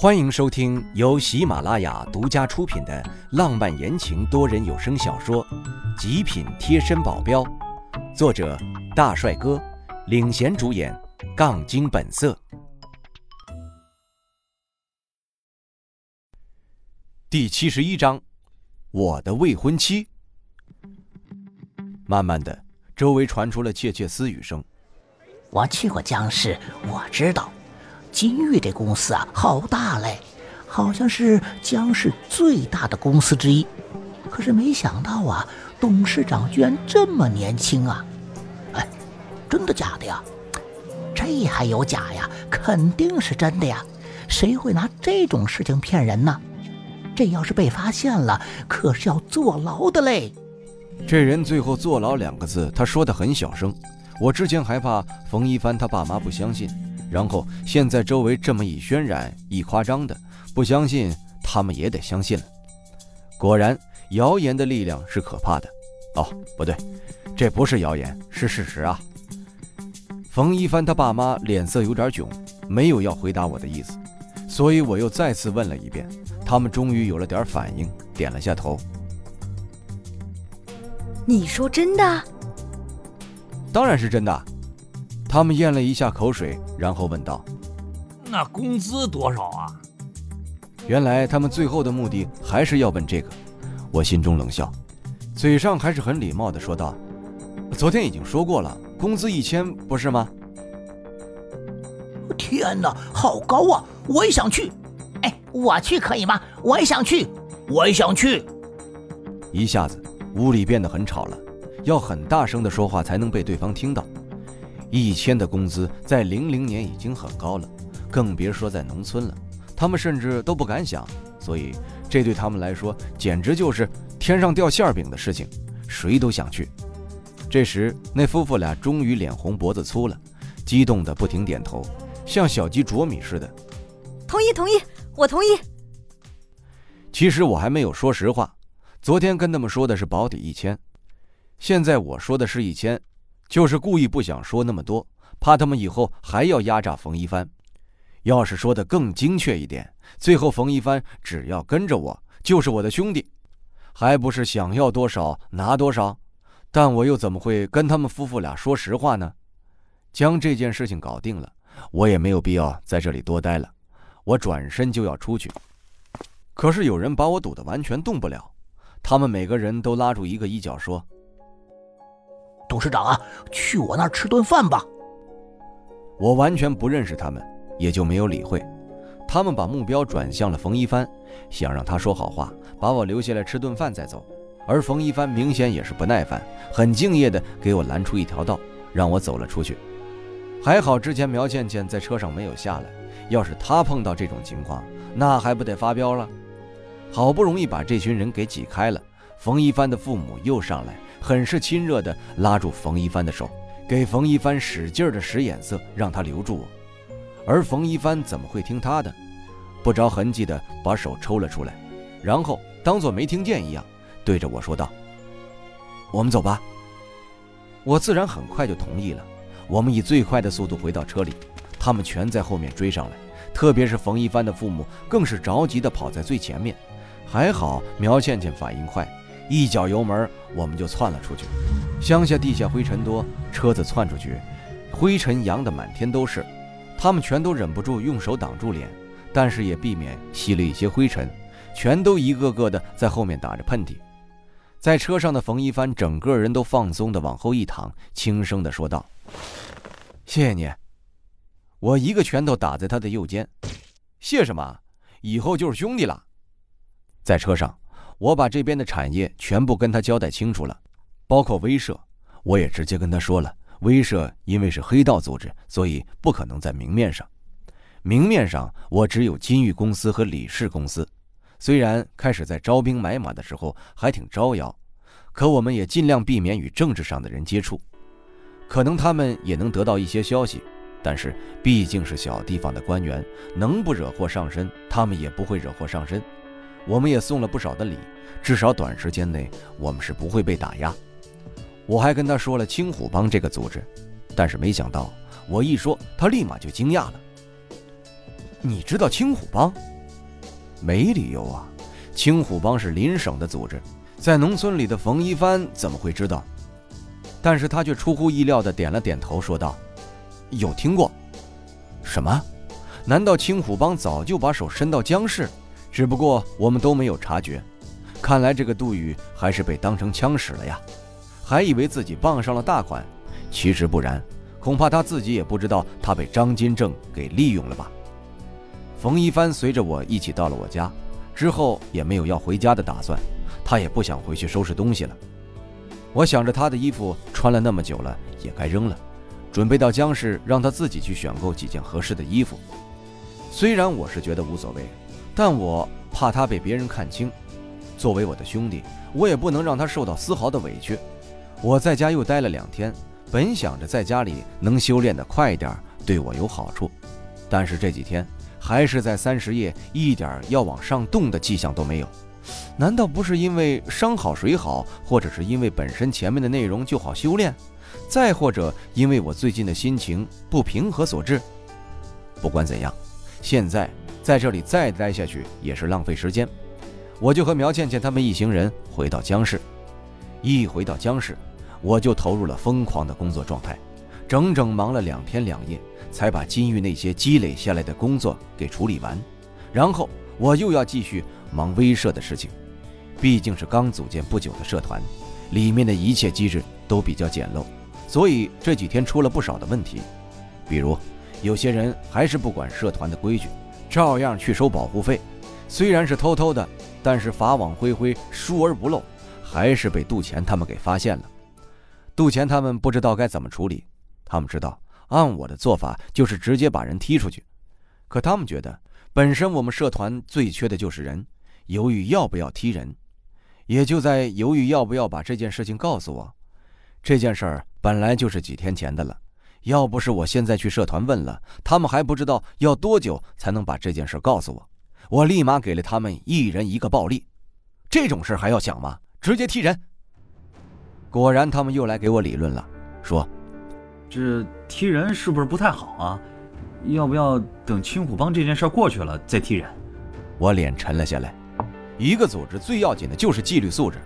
欢迎收听由喜马拉雅独家出品的浪漫言情多人有声小说《极品贴身保镖》，作者大帅哥领衔主演，杠精本色。第七十一章，我的未婚妻。慢慢的，周围传出了窃窃私语声。我去过江市，我知道。金玉这公司啊，好大嘞，好像是江市最大的公司之一。可是没想到啊，董事长居然这么年轻啊！哎，真的假的呀？这还有假呀？肯定是真的呀！谁会拿这种事情骗人呢？这要是被发现了，可是要坐牢的嘞。这人最后“坐牢”两个字，他说的很小声。我之前还怕冯一帆他爸妈不相信。然后现在周围这么一渲染一夸张的，不相信他们也得相信了。果然，谣言的力量是可怕的。哦，不对，这不是谣言，是事实啊。冯一帆他爸妈脸色有点囧，没有要回答我的意思，所以我又再次问了一遍。他们终于有了点反应，点了下头。你说真的？当然是真的。他们咽了一下口水，然后问道：“那工资多少啊？”原来他们最后的目的还是要问这个。我心中冷笑，嘴上还是很礼貌的说道：“昨天已经说过了，工资一千，不是吗？”天哪，好高啊！我也想去。哎，我去可以吗？我也想去，我也想去。一下子，屋里变得很吵了，要很大声的说话才能被对方听到。一千的工资在零零年已经很高了，更别说在农村了。他们甚至都不敢想，所以这对他们来说简直就是天上掉馅饼的事情，谁都想去。这时，那夫妇俩终于脸红脖子粗了，激动的不停点头，像小鸡啄米似的。同意，同意，我同意。其实我还没有说实话，昨天跟他们说的是保底一千，现在我说的是一千。就是故意不想说那么多，怕他们以后还要压榨冯一帆。要是说的更精确一点，最后冯一帆只要跟着我，就是我的兄弟，还不是想要多少拿多少？但我又怎么会跟他们夫妇俩说实话呢？将这件事情搞定了，我也没有必要在这里多待了。我转身就要出去，可是有人把我堵得完全动不了。他们每个人都拉住一个衣角说。董事长啊，去我那儿吃顿饭吧。我完全不认识他们，也就没有理会。他们把目标转向了冯一帆，想让他说好话，把我留下来吃顿饭再走。而冯一帆明显也是不耐烦，很敬业的给我拦出一条道，让我走了出去。还好之前苗倩倩在车上没有下来，要是她碰到这种情况，那还不得发飙了？好不容易把这群人给挤开了，冯一帆的父母又上来。很是亲热地拉住冯一帆的手，给冯一帆使劲地使眼色，让他留住我。而冯一帆怎么会听他的？不着痕迹地把手抽了出来，然后当作没听见一样，对着我说道：“我们走吧。”我自然很快就同意了。我们以最快的速度回到车里，他们全在后面追上来，特别是冯一帆的父母更是着急地跑在最前面。还好苗倩倩反应快。一脚油门，我们就窜了出去。乡下地下灰尘多，车子窜出去，灰尘扬得满天都是。他们全都忍不住用手挡住脸，但是也避免吸了一些灰尘，全都一个个的在后面打着喷嚏。在车上的冯一帆整个人都放松的往后一躺，轻声的说道：“谢谢你。”我一个拳头打在他的右肩。谢什么？以后就是兄弟了。在车上。我把这边的产业全部跟他交代清楚了，包括威慑，我也直接跟他说了。威慑因为是黑道组织，所以不可能在明面上。明面上我只有金玉公司和李氏公司，虽然开始在招兵买马的时候还挺招摇，可我们也尽量避免与政治上的人接触。可能他们也能得到一些消息，但是毕竟是小地方的官员，能不惹祸上身，他们也不会惹祸上身。我们也送了不少的礼，至少短时间内我们是不会被打压。我还跟他说了青虎帮这个组织，但是没想到我一说，他立马就惊讶了。你知道青虎帮？没理由啊，青虎帮是邻省的组织，在农村里的冯一帆怎么会知道？但是他却出乎意料地点了点头，说道：“有听过。”什么？难道青虎帮早就把手伸到江市？只不过我们都没有察觉。看来这个杜宇还是被当成枪使了呀，还以为自己傍上了大款，其实不然，恐怕他自己也不知道他被张金正给利用了吧。冯一帆随着我一起到了我家，之后也没有要回家的打算，他也不想回去收拾东西了。我想着他的衣服穿了那么久了，也该扔了，准备到江市让他自己去选购几件合适的衣服。虽然我是觉得无所谓，但我怕他被别人看清。作为我的兄弟，我也不能让他受到丝毫的委屈。我在家又待了两天，本想着在家里能修炼的快一点，对我有好处。但是这几天还是在三十夜，一点要往上动的迹象都没有。难道不是因为山好水好，或者是因为本身前面的内容就好修炼，再或者因为我最近的心情不平和所致？不管怎样，现在在这里再待下去也是浪费时间。我就和苗倩倩他们一行人回到江市，一回到江市，我就投入了疯狂的工作状态，整整忙了两天两夜，才把金玉那些积累下来的工作给处理完。然后我又要继续忙威社的事情，毕竟是刚组建不久的社团，里面的一切机制都比较简陋，所以这几天出了不少的问题，比如有些人还是不管社团的规矩，照样去收保护费，虽然是偷偷的。但是法网恢恢，疏而不漏，还是被杜钱他们给发现了。杜钱他们不知道该怎么处理，他们知道按我的做法就是直接把人踢出去。可他们觉得，本身我们社团最缺的就是人，犹豫要不要踢人，也就在犹豫要不要把这件事情告诉我。这件事儿本来就是几天前的了，要不是我现在去社团问了，他们还不知道要多久才能把这件事告诉我。我立马给了他们一人一个暴力，这种事还要想吗？直接踢人。果然，他们又来给我理论了，说：“这踢人是不是不太好啊？要不要等青虎帮这件事过去了再踢人？”我脸沉了下来。一个组织最要紧的就是纪律素质，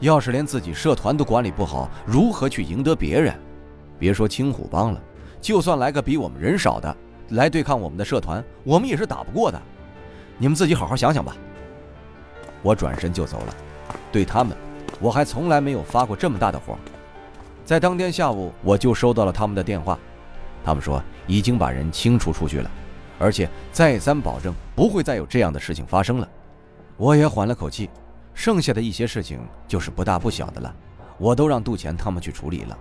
要是连自己社团都管理不好，如何去赢得别人？别说青虎帮了，就算来个比我们人少的来对抗我们的社团，我们也是打不过的。你们自己好好想想吧。我转身就走了。对他们，我还从来没有发过这么大的火。在当天下午，我就收到了他们的电话，他们说已经把人清除出去了，而且再三保证不会再有这样的事情发生了。我也缓了口气，剩下的一些事情就是不大不小的了，我都让杜钱他们去处理了。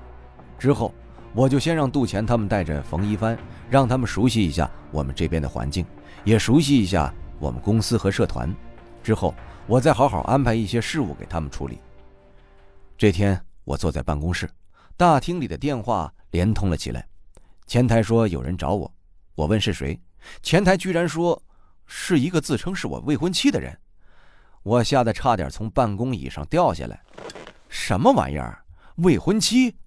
之后，我就先让杜钱他们带着冯一帆，让他们熟悉一下我们这边的环境，也熟悉一下。我们公司和社团，之后我再好好安排一些事务给他们处理。这天我坐在办公室，大厅里的电话连通了起来。前台说有人找我，我问是谁，前台居然说是一个自称是我未婚妻的人。我吓得差点从办公椅上掉下来。什么玩意儿？未婚妻？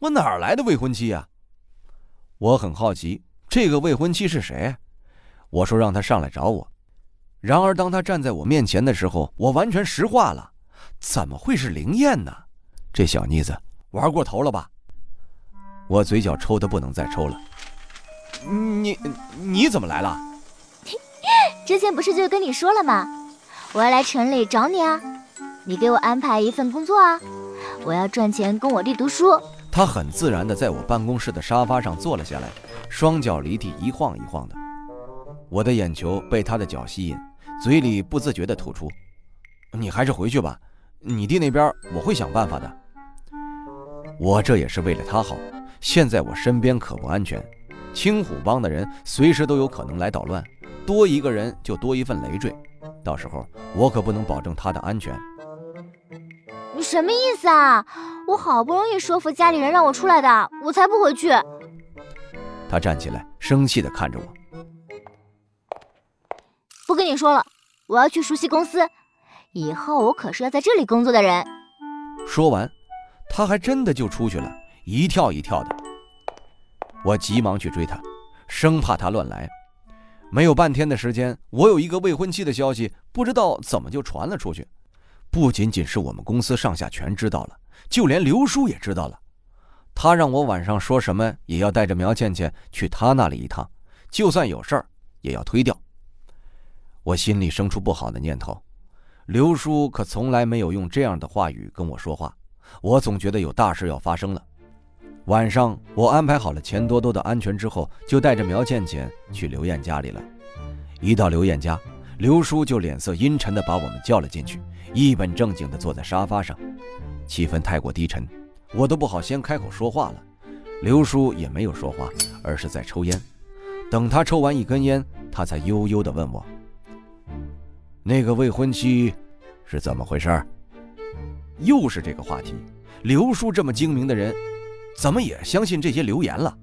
我哪来的未婚妻啊？我很好奇，这个未婚妻是谁？我说让他上来找我。然而，当他站在我面前的时候，我完全石化了。怎么会是灵燕呢？这小妮子玩过头了吧？我嘴角抽的不能再抽了。你你怎么来了？之前不是就跟你说了吗？我要来城里找你啊！你给我安排一份工作啊！我要赚钱供我弟读书。他很自然的在我办公室的沙发上坐了下来，双脚离地一晃一晃的。我的眼球被他的脚吸引。嘴里不自觉地吐出：“你还是回去吧，你弟那边我会想办法的。我这也是为了他好。现在我身边可不安全，青虎帮的人随时都有可能来捣乱，多一个人就多一份累赘，到时候我可不能保证他的安全。”你什么意思啊？我好不容易说服家里人让我出来的，我才不回去。他站起来，生气的看着我。不跟你说了，我要去熟悉公司，以后我可是要在这里工作的人。说完，他还真的就出去了，一跳一跳的。我急忙去追他，生怕他乱来。没有半天的时间，我有一个未婚妻的消息，不知道怎么就传了出去。不仅仅是我们公司上下全知道了，就连刘叔也知道了。他让我晚上说什么也要带着苗倩倩去他那里一趟，就算有事儿也要推掉。我心里生出不好的念头。刘叔可从来没有用这样的话语跟我说话，我总觉得有大事要发生了。晚上我安排好了钱多多的安全之后，就带着苗倩倩去刘艳家里了。一到刘艳家，刘叔就脸色阴沉地把我们叫了进去，一本正经地坐在沙发上，气氛太过低沉，我都不好先开口说话了。刘叔也没有说话，而是在抽烟。等他抽完一根烟，他才悠悠地问我：“那个未婚妻是怎么回事？”又是这个话题。刘叔这么精明的人。怎么也相信这些流言了？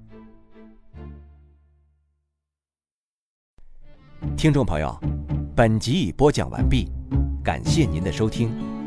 听众朋友，本集已播讲完毕，感谢您的收听。